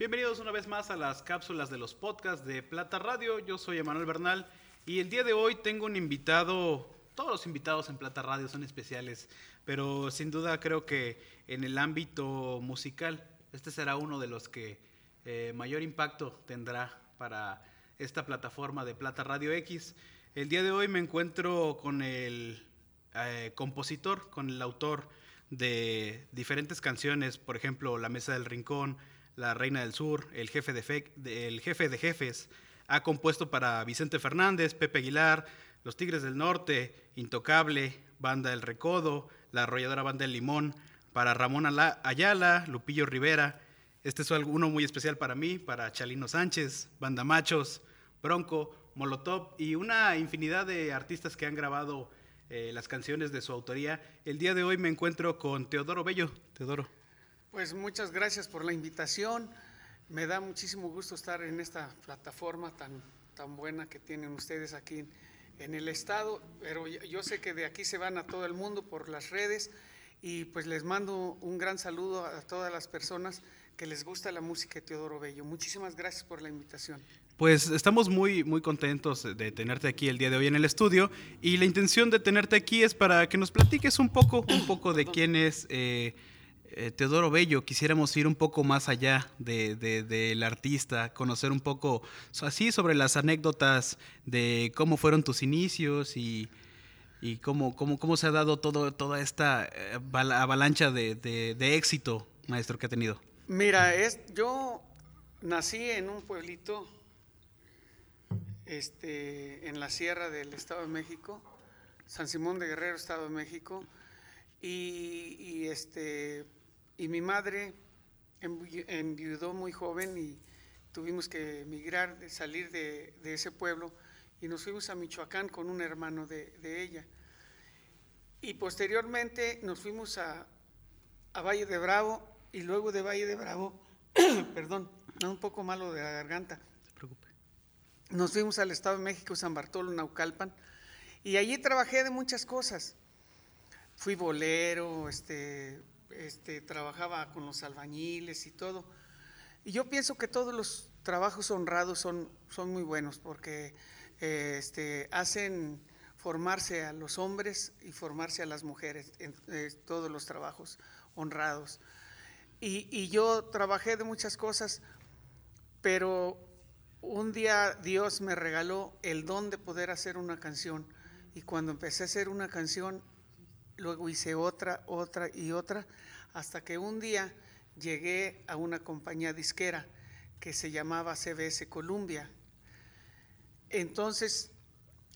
Bienvenidos una vez más a las cápsulas de los podcasts de Plata Radio. Yo soy Emanuel Bernal y el día de hoy tengo un invitado, todos los invitados en Plata Radio son especiales, pero sin duda creo que en el ámbito musical este será uno de los que eh, mayor impacto tendrá para esta plataforma de Plata Radio X. El día de hoy me encuentro con el eh, compositor, con el autor de diferentes canciones, por ejemplo, La Mesa del Rincón, La Reina del Sur, El Jefe de, el jefe de Jefes. Ha compuesto para Vicente Fernández, Pepe Aguilar, Los Tigres del Norte, Intocable, Banda del Recodo, La Arrolladora Banda del Limón, para Ramón Ayala, Lupillo Rivera. Este es uno muy especial para mí, para Chalino Sánchez, Banda Machos, Bronco, Molotov y una infinidad de artistas que han grabado eh, las canciones de su autoría. El día de hoy me encuentro con Teodoro Bello. Teodoro. Pues muchas gracias por la invitación. Me da muchísimo gusto estar en esta plataforma tan, tan buena que tienen ustedes aquí en, el estado, pero yo sé que de aquí se van a todo el mundo por las redes y pues les mando un gran saludo a todas las personas que les gusta la música de Teodoro Bello. Muchísimas gracias por la invitación. Pues estamos muy, muy contentos de tenerte aquí el día de hoy en el estudio y la intención de tenerte aquí es para que nos platiques un poco, un poco de quién es eh, eh, Teodoro Bello. Quisiéramos ir un poco más allá del de, artista, conocer un poco así sobre las anécdotas de cómo fueron tus inicios y, cómo, cómo, cómo, se ha dado todo, toda esta eh, avalancha de, de, éxito, maestro, que ha tenido. Mira, es, yo nací en un pueblito este, en la sierra del Estado de México, San Simón de Guerrero, Estado de México, y, este, y mi madre enviudó muy joven y tuvimos que emigrar, salir de, ese pueblo y nos fuimos a Michoacán con un hermano de, ella. Y posteriormente nos fuimos a, a, Valle de Bravo y luego de Valle de Bravo, perdón, un poco malo de la garganta, nos fuimos al Estado de México, San Bartolo, Naucalpan, y allí trabajé de muchas cosas. Fui bolero, este, este, trabajaba con los albañiles y todo. Y yo pienso que todos los trabajos honrados son, son muy buenos porque eh, este, hacen formarse a los hombres y formarse a las mujeres en eh, todos los trabajos honrados. Y, y, yo trabajé de muchas cosas, pero un día Dios me regaló el don de poder hacer una canción y cuando empecé a hacer una canción, luego hice otra, otra y otra, hasta que un día llegué a una compañía disquera que se llamaba CBS Columbia. Entonces,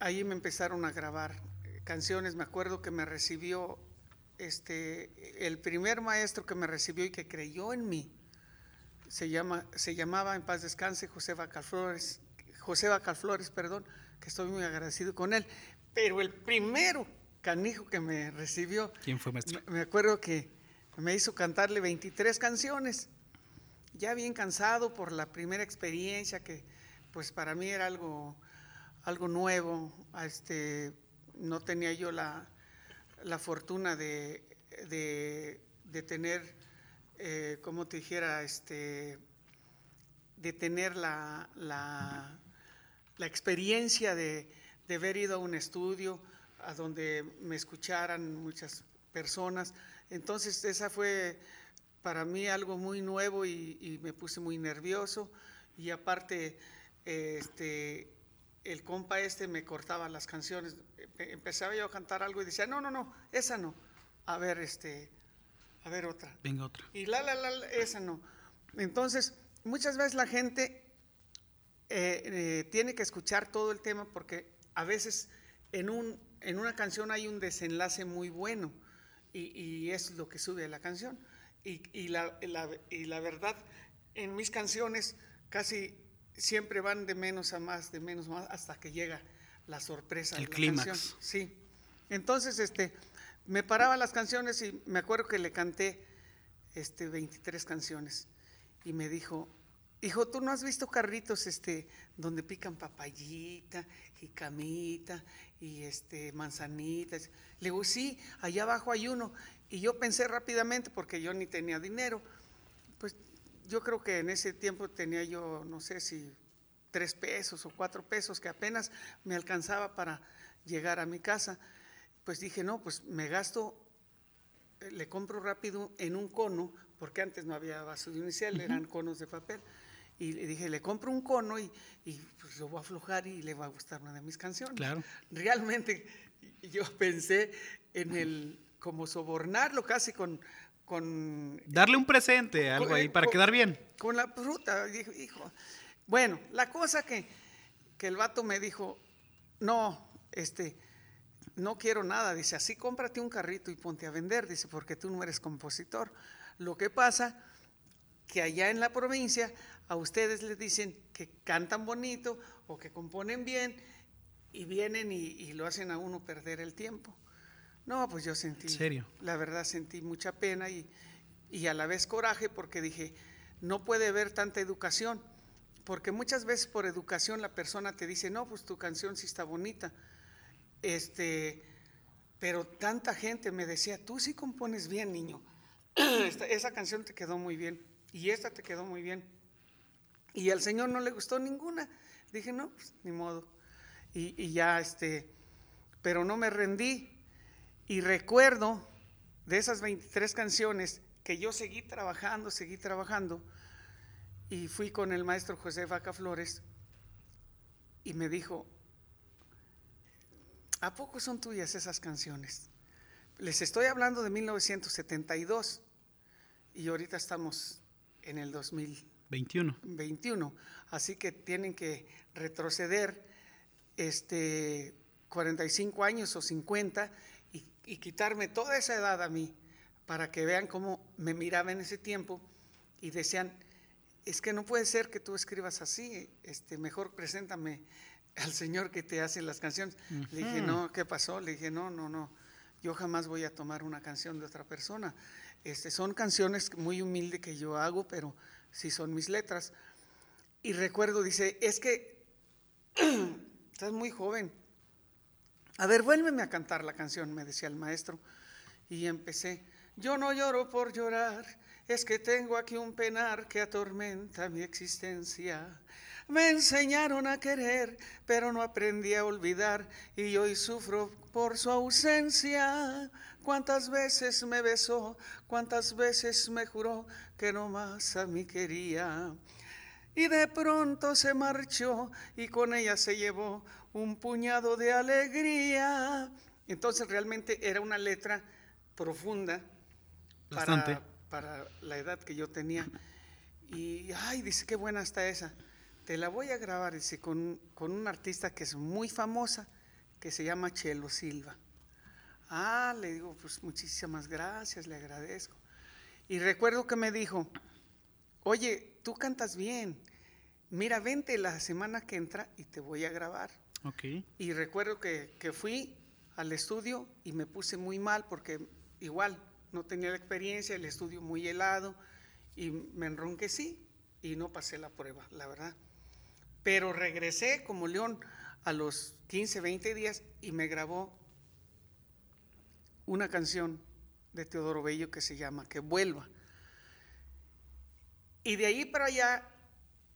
ahí me empezaron a grabar canciones. Me acuerdo que me recibió este, el primer maestro que me recibió y que creyó en mí se, llama, se llamaba en paz descanse José Bacalflores, José Bacalflores, perdón, que estoy muy agradecido con él. Pero el primero canijo que me recibió, ¿quién fue maestro? Me, acuerdo que me hizo cantarle 23 canciones, ya bien cansado por la primera experiencia que pues para mí era algo, algo nuevo, este, no tenía yo la, la fortuna de, de, de tener eh, como te dijera, este, de tener la, la, experiencia de, haber ido a un estudio a donde me escucharan muchas personas. Entonces esa fue para mí algo muy nuevo y, me puse muy nervioso y aparte este, el compa este me cortaba las canciones. Empezaba yo a cantar algo y decía, no, no, no, esa no. A ver, este, a ver otra. Venga otra. Y la, la, la, esa no. Entonces, muchas veces la gente eh, eh, tiene que escuchar todo el tema porque a veces en, un, en una canción hay un desenlace muy bueno y, es lo que sube a la canción. Y, la, y la verdad, en mis canciones casi siempre van de menos a más, de menos a más, hasta que llega la sorpresa. El clímax. Sí. Entonces, este me paraba las canciones y me acuerdo que le canté este 23 canciones y me dijo, hijo, ¿tú no has visto carritos este donde pican papayita, y camita y este manzanitas? Le digo, sí, allá abajo hay uno. Y yo pensé rápidamente, porque yo ni tenía dinero, pues yo creo que en ese tiempo tenía yo, no sé si tres pesos o cuatro pesos, que apenas me alcanzaba para llegar a mi casa. Pues dije, no, pues me gasto, eh, le compro rápido en un cono, porque antes no había vaso de unicel, eran conos de papel. Y le dije, le compro un cono y, y pues lo voy a aflojar y le va a gustar una de mis canciones. Claro. Realmente yo pensé en el, como sobornarlo casi con, con Darle un presente, algo con- ahí, para con- quedar bien. Con la fruta, dijo, hijo. Bueno, la cosa que, que el vato me dijo, no, este, no quiero nada. Dice, así cómprate un carrito y ponte a vender. Dice, porque tú no eres compositor. Lo que pasa que allá en la provincia a ustedes les dicen que cantan bonito o que componen bien y vienen y, y lo hacen a uno perder el tiempo. No, pues yo sentí, ¿En serio? la verdad sentí mucha pena y, y a la vez coraje porque dije, no puede haber tanta educación, porque muchas veces por educación la persona te dice, no, pues tu canción sí está bonita, este, pero tanta gente me decía, tú sí compones bien, niño, Esta- esa canción te quedó muy bien y esta te quedó muy bien. Y al Señor no le gustó ninguna. Dije, no, pues, ni modo. Y, y ya, este, pero no me rendí. Y recuerdo de esas 23 canciones que yo seguí trabajando, seguí trabajando. Y fui con el maestro José Vaca Flores y me dijo, ¿a poco son tuyas esas canciones? Les estoy hablando de 1972 y ahorita estamos en el 2000. 21. 21. Así que tienen que retroceder este, 45 años o 50 y, y quitarme toda esa edad a mí para que vean cómo me miraba en ese tiempo y decían, es que no puede ser que tú escribas así, este, mejor preséntame al Señor que te hace las canciones. Le dije, no, ¿qué pasó? Le dije, no, no, no, yo jamás voy a tomar una canción de otra persona. Este, son canciones muy humildes que yo hago, pero sí son mis letras. Y recuerdo, dice, es que estás muy joven. A ver, vuélveme a cantar la canción, me decía el maestro. Y empecé, yo no lloro por llorar, es que tengo aquí un penar que atormenta mi existencia. Me enseñaron a querer, pero no aprendí a olvidar y hoy sufro por su ausencia. Cuántas veces me besó, cuántas veces me juró que no más a mí quería. Y de pronto se marchó y con ella se llevó un puñado de alegría. Entonces realmente era una letra profunda Bastante. para, para la edad que yo tenía. Y, ay, dice, qué buena está esa. Te la voy a grabar, dice, con, con una artista que es muy famosa, que se llama Chelo Silva. Ah, le digo, pues muchísimas gracias, le agradezco. Y recuerdo que me dijo, oye, tú cantas bien, mira, vente la semana que entra y te voy a grabar. Ok. Y recuerdo que, que fui al estudio y me puse muy mal porque igual no tenía la experiencia, el estudio muy helado y me enronquecí y no pasé la prueba, la verdad. Pero regresé como león a los 15, 20 días y me grabó una canción de Teodoro Bello que se llama Que vuelva. Y de ahí para allá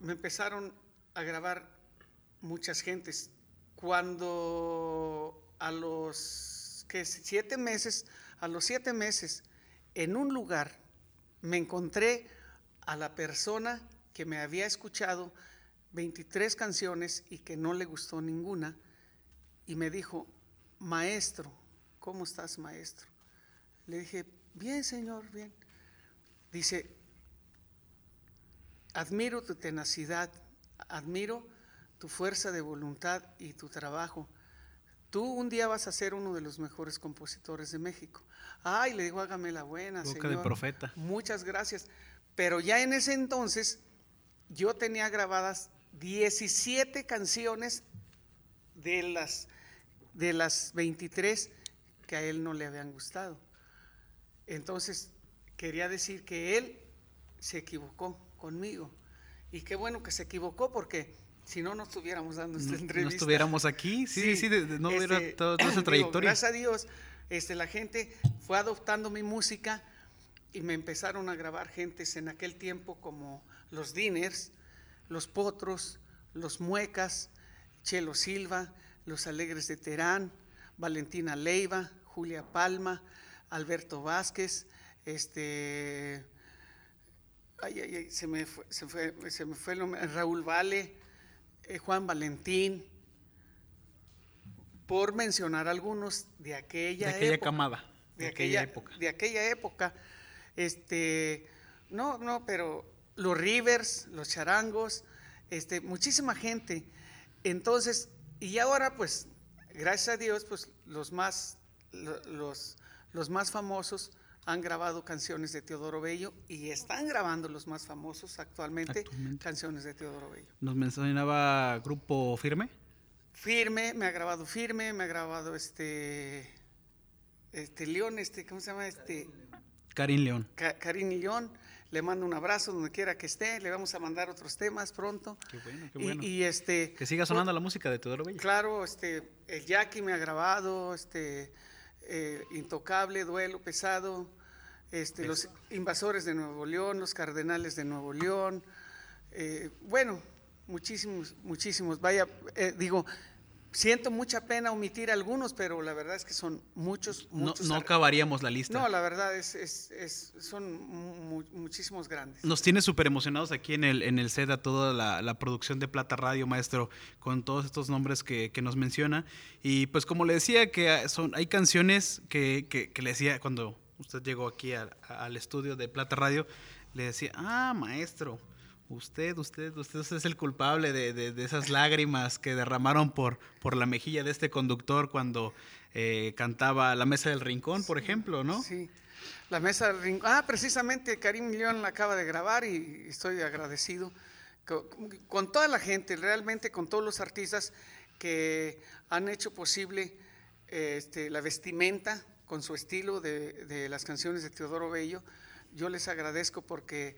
me empezaron a grabar muchas gentes. Cuando a los que siete meses, a los siete meses, en un lugar me encontré a la persona que me había escuchado 23 canciones y que no le gustó ninguna, y me dijo, maestro, ¿cómo estás, maestro? Le dije, bien, señor, bien. Dice, admiro tu tenacidad, admiro tu fuerza de voluntad y tu trabajo. Tú un día vas a ser uno de los mejores compositores de México. Ay, le digo, hágame la buena, Boca señor. de profeta. Muchas gracias. Pero ya en ese entonces yo tenía grabadas 17 canciones de las, de las 23 que a él no le habían gustado. Entonces, quería decir que él se equivocó conmigo. Y qué bueno que se equivocó porque si no, no estuviéramos dando esta No, no entrevista. estuviéramos aquí. Sí, sí, sí, de- de- no hubiera Este, toda, toda esa digo, trayectoria. gracias a Dios, este, la gente fue adoptando mi música y me empezaron a grabar gentes en aquel tiempo como los Diners, los Potros, los Muecas, Chelo Silva, los Alegres de Terán, Valentina Leiva, Julia Palma, Alberto Vázquez, este, ay, ay, ay, se me fue, se fue, se me fue el nombre, Raúl Vale, eh, Juan Valentín, por mencionar algunos de aquella, De aquella época, camada, de, aquella, época. De aquella época. Este, no, no, pero los Rivers, los charangos, este, muchísima gente. Entonces, y ahora pues, gracias a Dios, pues los más, los, los más famosos han grabado canciones de Teodoro Bello y están grabando los más famosos actualmente, Actualmente. canciones de Teodoro Bello. Nos mencionaba Grupo Firme. Firme, me ha grabado Firme, me ha grabado este, este León, este, ¿cómo se llama? Este, Karin León. Ca- Karin León, le mando un abrazo donde quiera que esté, le vamos a mandar otros temas pronto. Qué bueno, qué bueno. Y, este, que siga sonando la música de Teodoro Bello. claro, este, el Jackie me ha grabado, este, eh, Intocable, Duelo Pesado, este, los Invasores de Nuevo León, los Cardenales de Nuevo León, eh, bueno, muchísimos, muchísimos. Vaya, eh, digo, siento mucha pena omitir algunos, pero la verdad es que son muchos, No, muchos. no ar- acabaríamos la lista. no, la verdad es, es- es- son mu- muchísimos grandes. Nos tiene súper emocionados aquí en el, en el set a toda la, la producción de Plata Radio, maestro, con todos estos nombres que, que nos menciona. Y pues como le decía, que son, hay canciones que, que- que le decía cuando usted llegó aquí al estudio de Plata Radio, le decía, ah, maestro, usted, usted, usted es el culpable de, de- de esas lágrimas que derramaron por, por la mejilla de este conductor cuando eh, cantaba La Mesa del Rincón, por ejemplo, ¿no? Sí. La mesa del rincón. Ah, precisamente Karim León la acaba de grabar y estoy agradecido co- con, toda la gente, realmente con todos los artistas que han hecho posible este, la vestimenta con su estilo de, de las canciones de Teodoro Bello. Yo les agradezco porque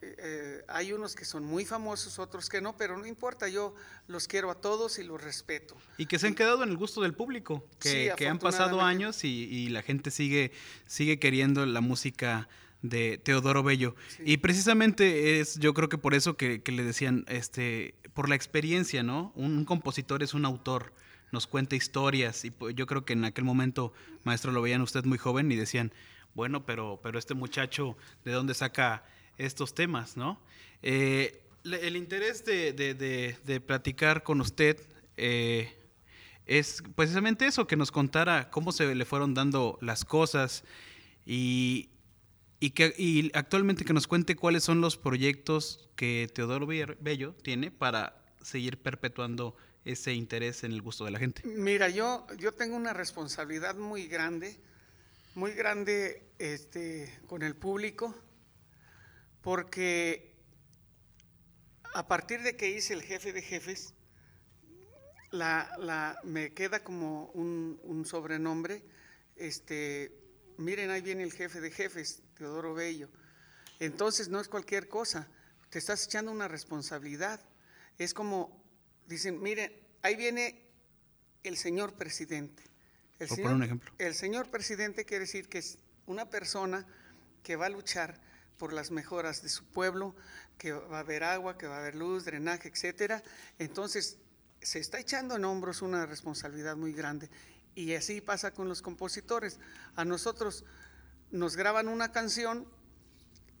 eh, hay unos que son muy famosos, otros que no, pero no importa, yo los quiero a todos y los respeto. Y que se han quedado en el gusto del público, que, Sí, que han pasado años y, y la gente sigue, sigue queriendo la música de Teodoro Bello. Sí. Y precisamente es, yo creo que por eso que, que le decían, este, por la experiencia, ¿no? Un, un compositor es un autor, nos cuenta historias y pues, yo creo que en aquel momento, maestro, lo veían usted muy joven y decían, bueno, pero, pero este muchacho, ¿de dónde saca estos temas, no? Eh, el interés de, de- de- platicar con usted eh, es precisamente eso, que nos contara cómo se le fueron dando las cosas y, y que y actualmente que nos cuente cuáles son los proyectos que Teodoro Bello tiene para seguir perpetuando ese interés en el gusto de la gente. Mira, yo, yo tengo una responsabilidad muy grande, muy grande este, con el público, porque a partir de que hice el jefe de jefes, la, la- me queda como un, un sobrenombre. Este, miren, ahí viene el jefe de jefes, Teodoro Bello. Entonces no es cualquier cosa, te estás echando una responsabilidad. Es como, dicen, miren, ahí viene el señor presidente. El señor, un ejemplo. el señor presidente quiere decir que es una persona que va a luchar por las mejoras de su pueblo, que va a haber agua, que va a haber luz, drenaje, etcétera. Entonces, se está echando en hombros una responsabilidad muy grande. Y así pasa con los compositores. A nosotros nos graban una canción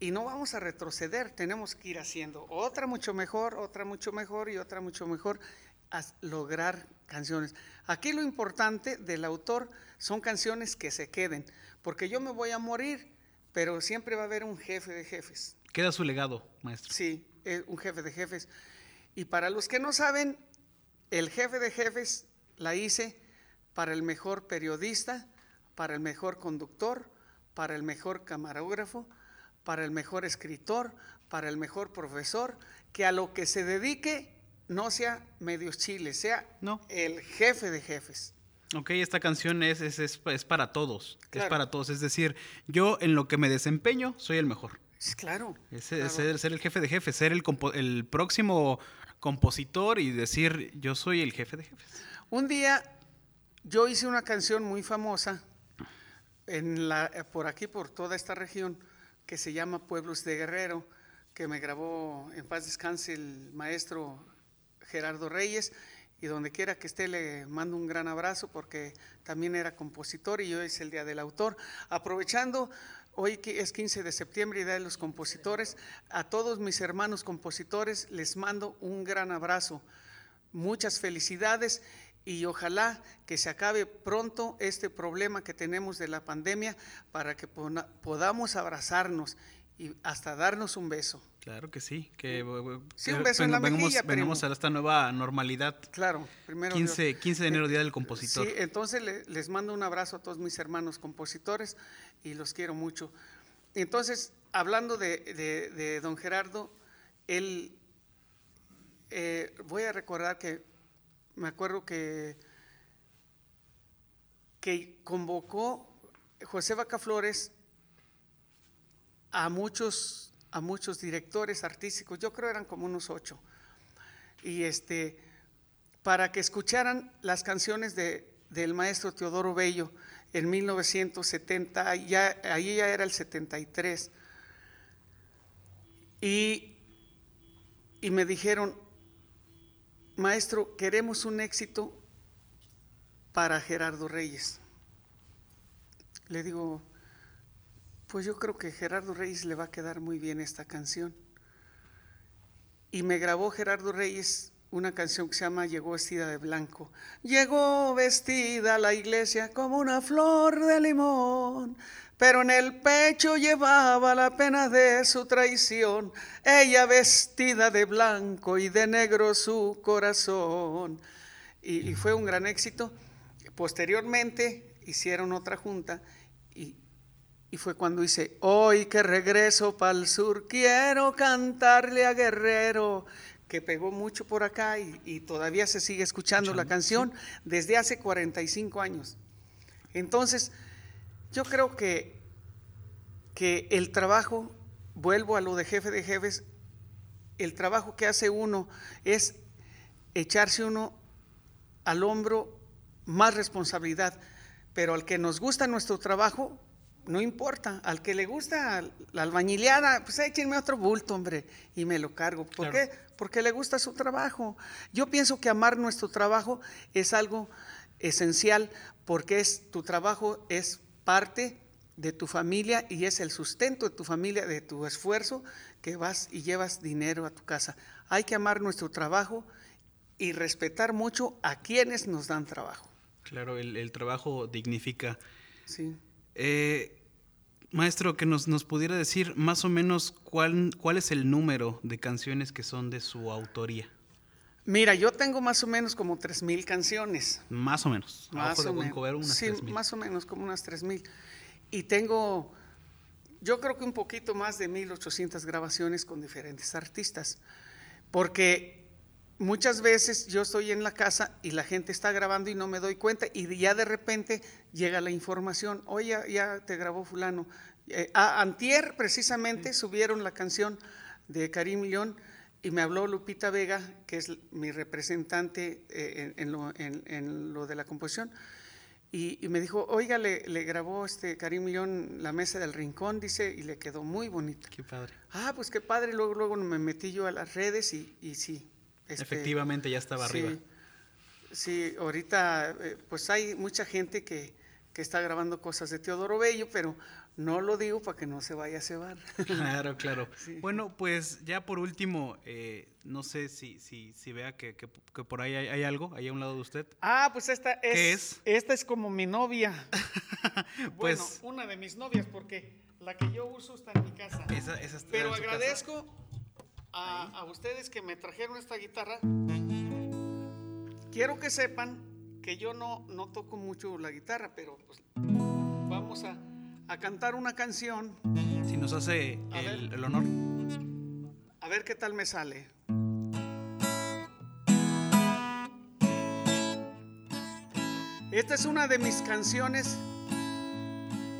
y no vamos a retroceder, tenemos que ir haciendo otra mucho mejor, otra mucho mejor y otra mucho mejor, a lograr canciones. Aquí lo importante del autor son canciones que se queden, porque yo me voy a morir, pero siempre va a haber un jefe de jefes. Queda su legado, maestro. Sí, eh, un jefe de jefes. Y para los que no saben, el jefe de jefes la hice para el mejor periodista, para el mejor conductor, para el mejor camarógrafo, para el mejor escritor, para el mejor profesor, que a lo que se dedique no sea medios chiles, sea No. el jefe de jefes. Ok, esta canción es, es, es, es para todos. Es para todos. Es decir, yo en lo que me desempeño soy el mejor. Claro. Es, claro. es ser, ser el jefe de jefes, ser el, compo- el próximo compositor y decir yo soy el jefe de jefes. Un día yo hice una canción muy famosa en la, eh, por aquí, por toda esta región, que se llama Pueblos de Guerrero, que me grabó en paz descanse el maestro Gerardo Reyes y donde quiera que esté le mando un gran abrazo porque también era compositor y hoy es el Día del Autor. Aprovechando, hoy es 15 de septiembre, Día de los Compositores, a todos mis hermanos compositores les mando un gran abrazo. Muchas felicidades y ojalá que se acabe pronto este problema que tenemos de la pandemia para que podamos abrazarnos y hasta darnos un beso. Claro que sí, que sí, un beso en la mejilla, venimos a esta nueva normalidad. Claro, primero 15, 15 de enero, Día del Compositor. Sí, entonces les mando un abrazo a todos mis hermanos compositores y los quiero mucho. Entonces, hablando de, don Gerardo, él, eh, voy a recordar que, me acuerdo que, que convocó José Vaca Flores a muchos a muchos directores artísticos, yo creo eran como unos ocho, y este, para que escucharan las canciones de, del maestro Teodoro Bello en 1970, ya, ahí ya era el 73, y, y me dijeron, maestro, queremos un éxito para Gerardo Reyes. Le digo, pues yo creo que Gerardo Reyes le va a quedar muy bien esta canción. Y me grabó Gerardo Reyes una canción que se llama Llegó vestida de blanco. Llegó vestida a la iglesia como una flor de limón, pero en el pecho llevaba la pena de su traición. Ella vestida de blanco y de negro su corazón. Y, y fue un gran éxito. Posteriormente hicieron otra junta y y fue cuando hice, hoy que regreso para el sur, quiero cantarle a Guerrero, que pegó mucho por acá y, todavía se sigue escuchando la canción desde hace 45 años. Entonces, yo creo que, que el trabajo, vuelvo a lo de jefe de jefes, el trabajo que hace uno es echarse uno al hombro más responsabilidad, pero al que nos gusta nuestro trabajo, no importa, al que le gusta la albañileada, pues échenme otro bulto, hombre, y me lo cargo. ¿Por qué? Porque le gusta su trabajo. Yo pienso que amar nuestro trabajo es algo esencial, porque es, tu trabajo es parte de tu familia y es el sustento de tu familia, de tu esfuerzo, que vas y llevas dinero a tu casa. Hay que amar nuestro trabajo y respetar mucho a quienes nos dan trabajo. Claro, el, trabajo dignifica. Sí. Eh, Maestro, que nos, nos pudiera decir más o menos cuál, cuál es el número de canciones que son de su autoría. Mira, yo tengo más o menos como 3.000 canciones. Más o menos. Más o menos. sí, más o menos como unas 3.000. Y tengo, yo creo que un poquito más de 1.800 grabaciones con diferentes artistas. Porque muchas veces yo estoy en la casa y la gente está grabando y no me doy cuenta y ya de repente llega la información, oye, ya, te grabó fulano. Eh, a Antier precisamente subieron la canción de Karim León y me habló Lupita Vega, que es mi representante eh, en, lo, de la composición, y, me dijo, oiga, le, grabó este Karim León la mesa del rincón, dice, y le quedó muy bonita. Qué padre. Ah, pues qué padre, luego, luego me metí yo a las redes y, y sí, este, Efectivamente, ya estaba arriba. Sí, ahorita eh, pues hay mucha gente que, que, está grabando cosas de Teodoro Bello, pero no lo digo para que no se vaya a cebar. Claro, claro. Bueno, pues ya por último, eh, no sé si, si, si vea que, que, por ahí hay, algo, ahí a un lado de usted. Ah, pues esta es, ¿Qué es? Esta es como mi novia. pues, bueno, una de mis novias, porque la que yo uso está en mi casa. Esa, esa está pero agradezco a, ustedes que me trajeron esta guitarra, quiero que sepan que yo no, no toco mucho la guitarra, pero pues, vamos a, cantar una canción. Si nos hace el, el honor. A ver qué tal me sale. Esta es una de mis canciones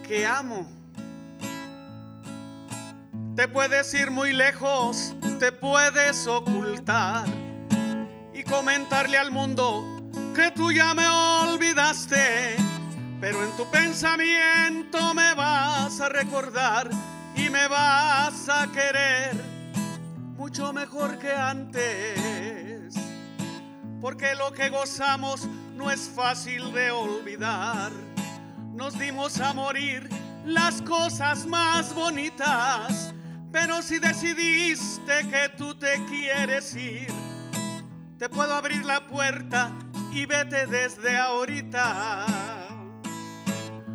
que amo. Te puedes ir muy lejos te puedes ocultar y comentarle al mundo que tú ya me olvidaste, pero en tu pensamiento me vas a recordar y me vas a querer mucho mejor que antes. Porque lo que gozamos no es fácil de olvidar. Nos dimos a morir las cosas más bonitas. Pero si decidiste que tú te quieres ir, te puedo abrir la puerta y vete desde ahorita.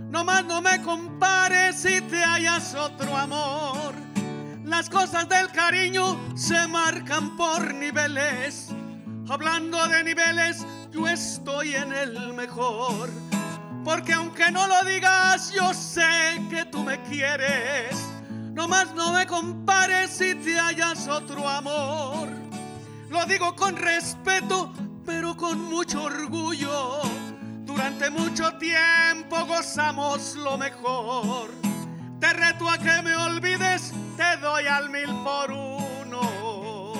No más no me compares si te hayas otro amor. Las cosas del cariño se marcan por niveles. Hablando de niveles, yo estoy en el mejor. Porque aunque no lo digas, yo sé que tú me quieres. No más no me compares si te hayas otro amor. Lo digo con respeto, pero con mucho orgullo. Durante mucho tiempo gozamos lo mejor. Te reto a que me olvides, te doy al mil por uno.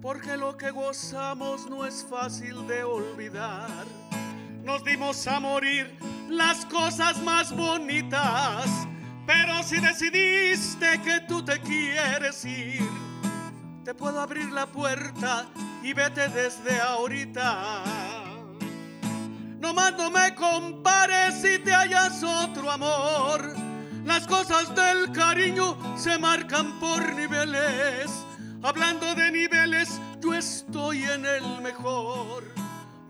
Porque lo que gozamos no es fácil de olvidar. Nos dimos a morir las cosas más bonitas. Pero si decidiste que tú te quieres ir, te puedo abrir la puerta y vete desde ahorita. No más no me compares si te hayas otro amor. Las cosas del cariño se marcan por niveles. Hablando de niveles, yo estoy en el mejor.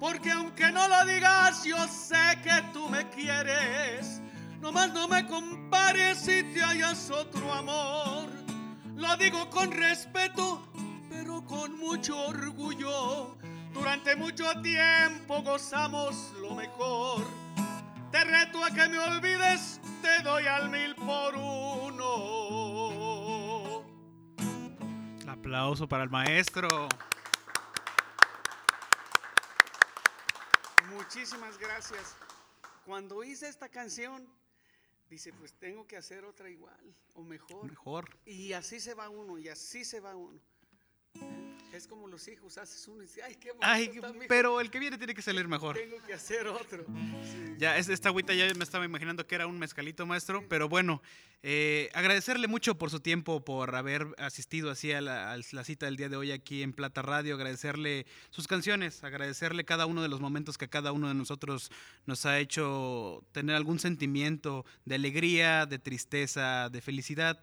Porque aunque no lo digas, yo sé que tú me quieres. No más no me compares si te hayas otro amor. Lo digo con respeto, pero con mucho orgullo. Durante mucho tiempo gozamos lo mejor. Te reto a que me olvides, te doy al mil por uno. Aplauso para el maestro. Muchísimas gracias. Cuando hice esta canción, dice, pues tengo que hacer otra igual o mejor. Mejor. Y así se va uno, y así se va uno. Es como los hijos, haces uno y dices, ay, qué bonito Ay, está, mijo". pero el que viene tiene que salir mejor. Tengo que hacer otro. Sí. Ya, es- esta agüita ya me estaba imaginando que era un mezcalito, maestro. Pero bueno, eh, agradecerle mucho por su tiempo, por haber asistido así a la, a la cita del día de hoy aquí en Plata Radio. Agradecerle sus canciones, agradecerle cada uno de los momentos que cada uno de nosotros nos ha hecho tener algún sentimiento de alegría, de tristeza, de felicidad.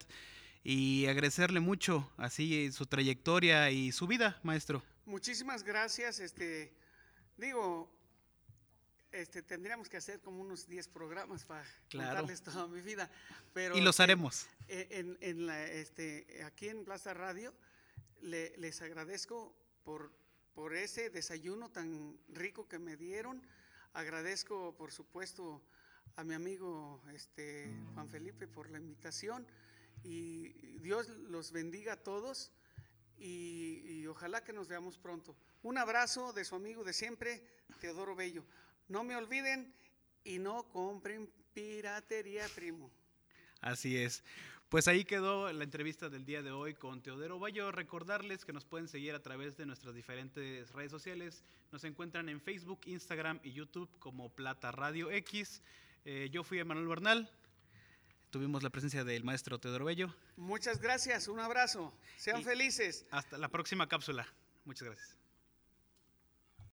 Y agradecerle mucho así su trayectoria y su vida, maestro. Muchísimas gracias. Este, digo, este, tendríamos que hacer como unos 10 programas para Claro. contarles toda mi vida. Pero Y los este, haremos. eh, En, en la, este, aquí en Plaza Radio le- les agradezco por, por ese desayuno tan rico que me dieron. Agradezco, por supuesto, a mi amigo este, Juan Felipe por la invitación y Dios los bendiga a todos y, ojalá que nos veamos pronto. Un abrazo de su amigo de siempre, Teodoro Bello. No me olviden y no compren piratería, primo. Así es. Pues ahí quedó la entrevista del día de hoy con Teodoro Bayo. Recordarles que nos pueden seguir a través de nuestras diferentes redes sociales. Nos encuentran en Facebook, Instagram y YouTube como Plata Radio X. Eh, yo fui Emanuel Bernal. Tuvimos la presencia del maestro Teodoro Bello. Muchas gracias, un abrazo. Sean Y- felices. Hasta la próxima cápsula. Muchas gracias.